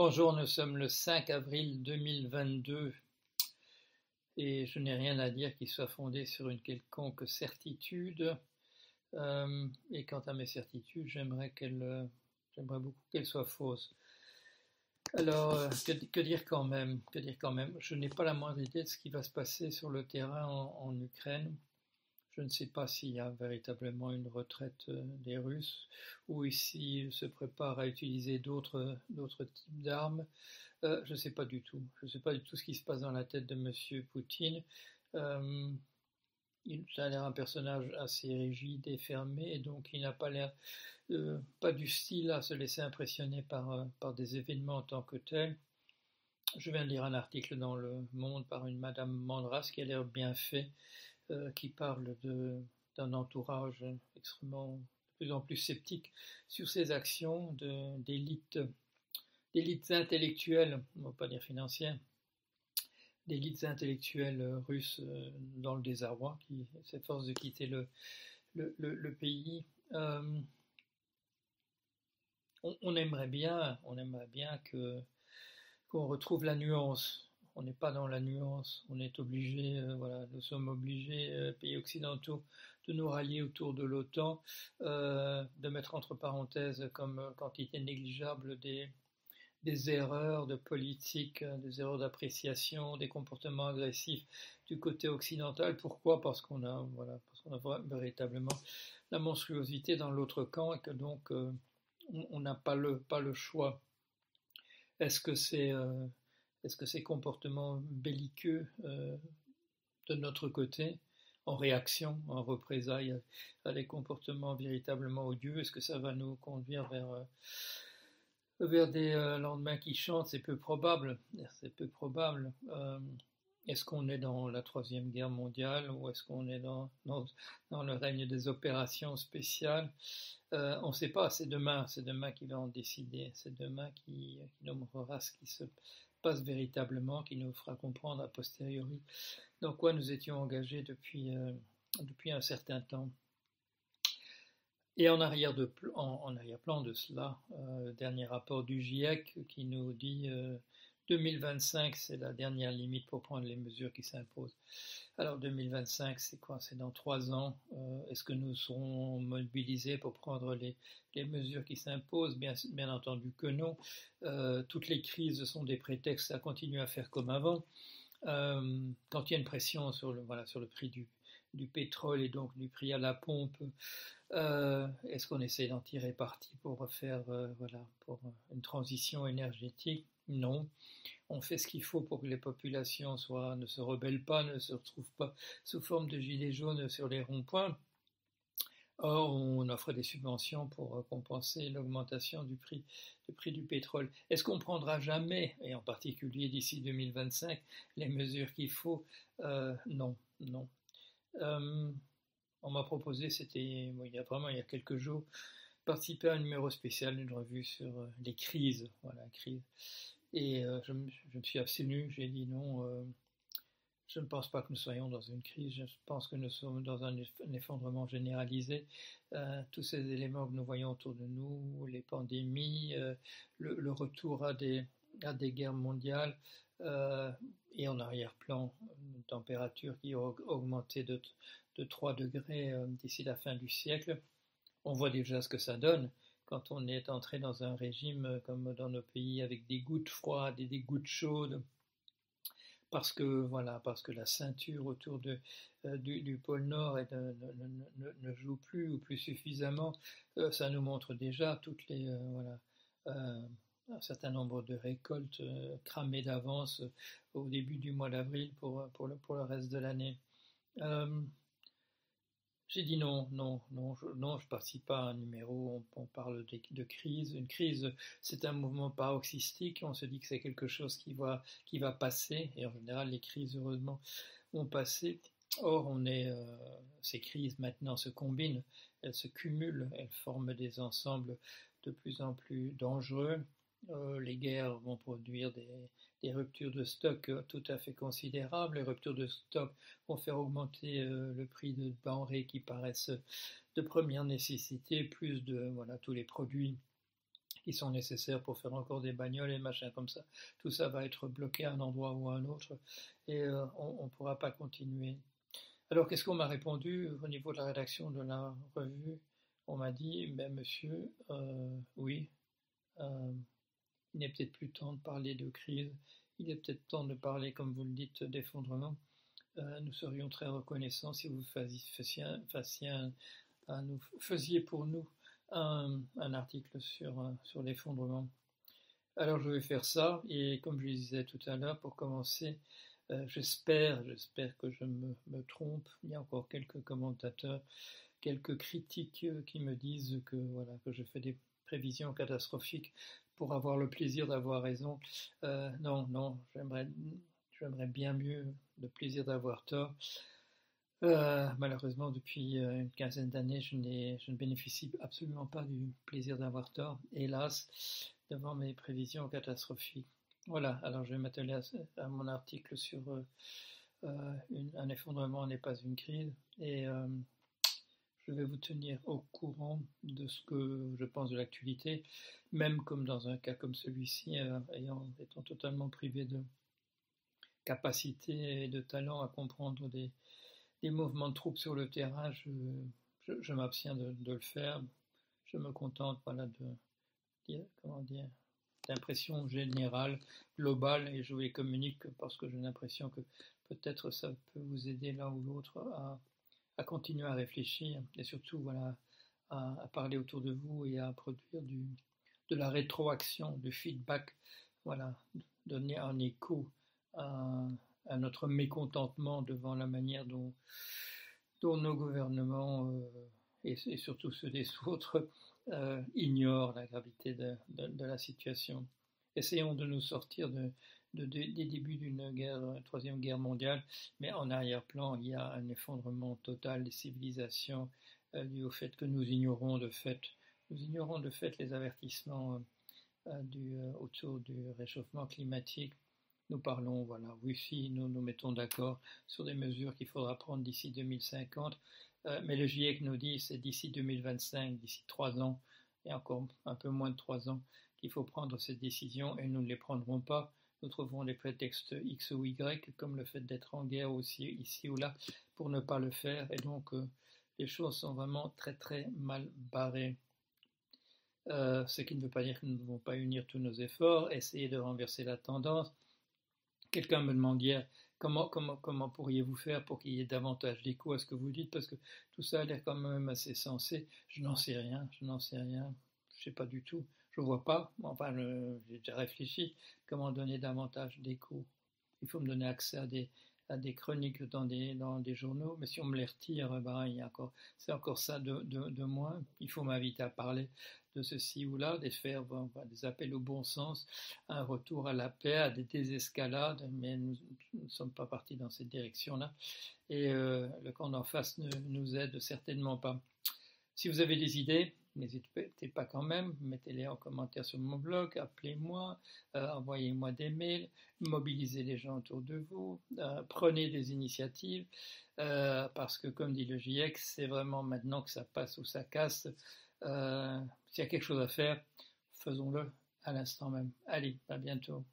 Bonjour, nous sommes le 5 avril 2022 et je n'ai rien à dire qui soit fondé sur une quelconque certitude. Euh, et quant à mes certitudes, j'aimerais qu'elles, j'aimerais beaucoup qu'elles soient fausses. Alors, euh, que, dire quand même? Que dire quand même? Je n'ai pas la moindre idée de ce qui va se passer sur le terrain en Ukraine. Je ne sais pas s'il y a véritablement une retraite euh, des Russes ou s'ils se préparent à utiliser d'autres types d'armes. Euh, je ne sais pas du tout. Je ne sais pas du tout ce qui se passe dans la tête de M. Poutine. Euh, il a l'air un personnage assez rigide et fermé, et donc il n'a pas l'air pas du style à se laisser impressionner par, des événements en tant que tels. Je viens de lire un article dans Le Monde par une Madame Mandras qui a l'air bien fait euh, qui parle d'un entourage extrêmement de plus en plus sceptique sur ses actions d'élites d'élites intellectuelles, on ne va pas dire financières, d'élites intellectuelles russes euh, dans le désarroi, qui s'efforcent de quitter le, le, le, pays. Euh, on, on, aimerait bien, on aimerait bien que qu'on retrouve la nuance on n'est pas dans la nuance, on est obligé, euh, voilà, nous sommes obligés, euh, pays occidentaux, de nous rallier autour de l'OTAN, euh, de mettre entre parenthèses comme quantité négligeable des, des erreurs de politique, des erreurs d'appréciation, des comportements agressifs du côté occidental. Pourquoi? Parce qu'on a, voilà, parce qu'on a véritablement la monstruosité dans l'autre camp et que donc on n'a pas le, pas le choix. Est-ce que c'est est-ce que ces comportements belliqueux euh, de notre côté, en réaction, en représailles à, des comportements véritablement odieux, est-ce que ça va nous conduire vers, euh, vers des euh, lendemains qui chantent? C'est peu probable. C'est peu probable. Est-ce qu'on est dans la Troisième Guerre mondiale ou est-ce qu'on est dans, dans, le règne des opérations spéciales? On ne sait pas, c'est demain, c'est demain qui va en décider, c'est demain qui, qui nous montrera ce qui se véritablement, qui nous fera comprendre a posteriori dans quoi nous étions engagés depuis, euh, depuis un certain temps. Et en arrière-plan de, cela, euh, dernier rapport du GIEC qui nous dit 2025, euh, c'est la dernière limite pour prendre les mesures qui s'imposent. Alors 2025, c'est quoi? C'est dans trois ans. Est-ce que nous serons mobilisés pour prendre les, mesures qui s'imposent? Bien, entendu que non. toutes les crises sont des prétextes à continuer à faire comme avant. quand il y a une pression sur le, voilà, sur le prix du, du pétrole et donc du prix à la pompe, est-ce qu'on essaie d'en tirer parti pour faire voilà, pour une transition énergétique? Non. On fait ce qu'il faut pour que les populations ne se rebellent pas, ne se retrouvent pas sous forme de gilets jaunes sur les ronds-points. Or, on offre des subventions pour compenser l'augmentation du prix, du pétrole. Est-ce qu'on prendra jamais, et en particulier d'ici 2025, les mesures qu'il faut? Euh, Non, non. Euh, on m'a proposé, c'était il y a vraiment il y a quelques jours, participer à un numéro spécial d'une revue sur euh, les crises, voilà, crise. Et je, je, me suis abstenu, j'ai dit non je ne pense pas que nous soyons dans une crise, je pense que nous sommes dans un effondrement généralisé. Euh, tous ces éléments que nous voyons autour de nous, les pandémies, euh, le, retour à des, à des guerres mondiales, euh, et en arrière-plan, une température qui a augmenté de, de 3 degrés d'ici la fin du siècle. On voit déjà ce que ça donne quand on est entré dans un régime comme dans nos pays avec des gouttes froides et des gouttes chaudes parce que voilà, parce que la ceinture autour euh, du, pôle Nord ne, ne, joue plus ou plus suffisamment, euh, ça nous montre déjà toutes les euh, voilà un certain nombre de récoltes cramées d'avance au début du mois d'avril pour le reste de l'année. J'ai dit non, non, non, je, non, je participe pas à un numéro, on, parle de, crise. Une crise, c'est un mouvement paroxystique, on se dit que c'est quelque chose qui va, qui va passer, et en général, les crises, heureusement, vont passer. Or, on est, euh, ces crises maintenant se combinent, elles se cumulent, elles forment des ensembles de plus en plus dangereux. Euh, les guerres vont produire des, des ruptures de stock euh, tout à fait considérables. Les ruptures de stock vont faire augmenter euh, le prix de denrées qui paraissent de première nécessité, plus de voilà tous les produits qui sont nécessaires pour faire encore des bagnoles et machins comme ça. Tout ça va être bloqué à un endroit ou à un autre et euh, on ne pourra pas continuer. Alors qu'est-ce qu'on m'a répondu au niveau de la rédaction de la revue? On m'a dit, ben monsieur, euh, il n'est peut-être plus temps de parler de crise, il est peut-être temps de parler, comme vous le dites, d'effondrement. nous serions très reconnaissants si vous faisiez pour nous un, article sur, euh, sur l'effondrement. Alors je vais faire ça, et comme je disais tout à l'heure, pour commencer, euh, j'espère, j'espère que je me, trompe. Il y a encore quelques commentateurs, quelques critiques euh, qui me disent que voilà que je fais des prévisions catastrophiques pour avoir le plaisir d'avoir raison. non, non, j'aimerais, bien mieux le plaisir d'avoir tort. Euh, malheureusement, depuis euh, une quinzaine d'années, je, je, ne bénéficie absolument pas du plaisir d'avoir tort, hélas, devant mes prévisions catastrophiques. Voilà, alors je vais m'atteler à, mon article sur euh, un effondrement n'est pas une crise, et je vais vous tenir au courant de ce que je pense de l'actualité, même comme dans un cas comme celui-ci, ayant, étant totalement privé de capacité et de talent à comprendre des des mouvements de troupes sur le terrain, je, m'abstiens de, le faire. Je me contente voilà, de comment dire, d'impression générale, globale, et je vous les communique parce que j'ai l'impression que peut-être ça peut vous aider l'un ou l'autre à, continuer à réfléchir et surtout voilà, à, parler autour de vous et à produire du, de la rétroaction, du feedback, voilà, donner un écho à, à notre mécontentement devant la manière dont, dont nos gouvernements, euh, et, surtout ceux des autres, euh, ignorent la gravité de, la situation. Essayons de nous sortir de, des débuts d'une guerre, troisième guerre mondiale, mais en arrière-plan, il y a un effondrement total des civilisations euh, dû au fait que nous ignorons de fait, nous ignorons de fait les avertissements du, autour du réchauffement climatique nous parlons, voilà, si nous nous mettons d'accord sur des mesures qu'il faudra prendre d'ici 2050, euh, mais le GIEC nous dit c'est d'ici 2025, d'ici trois ans, et encore un peu moins de trois ans, qu'il faut prendre ces décisions et nous ne les prendrons pas. Nous trouverons des prétextes X ou Y, comme le fait d'être en guerre aussi, ici ou là, pour ne pas le faire. Et donc, euh, les choses sont vraiment très très mal barrées. Euh, ce qui ne veut pas dire que nous ne devons pas unir tous nos efforts, essayer de renverser la tendance, Quelqu'un me demande hier comment, comment, comment pourriez-vous faire pour qu'il y ait davantage d'écho à ce que vous dites? Parce que tout ça a l'air quand même assez sensé. Je n'en sais rien, je n'en sais rien, je ne sais pas du tout. Je ne vois pas, enfin, j'ai déjà réfléchi, comment donner davantage d'écho. Il faut me donner accès à des, à des chroniques dans des, dans des journaux, mais si on me les retire, ben, il encore, c'est encore ça de, de, de moins. Il faut m'inviter à parler de ceci ou là, de faire des appels au bon sens, un retour à la paix, à des désescalades, mais nous ne sommes pas partis dans cette direction-là. Et euh, le camp d'en face ne nous aide certainement pas. Si vous avez des idées, n'hésitez pas quand même, mettez-les en commentaire sur mon blog, appelez-moi, euh, envoyez-moi des mails, mobilisez les gens autour de vous, euh, prenez des initiatives, parce que comme dit le GIEC, c'est vraiment maintenant que ça passe ou ça casse. S'il y a quelque chose à faire, faisons-le à l'instant même. Allez, à bientôt.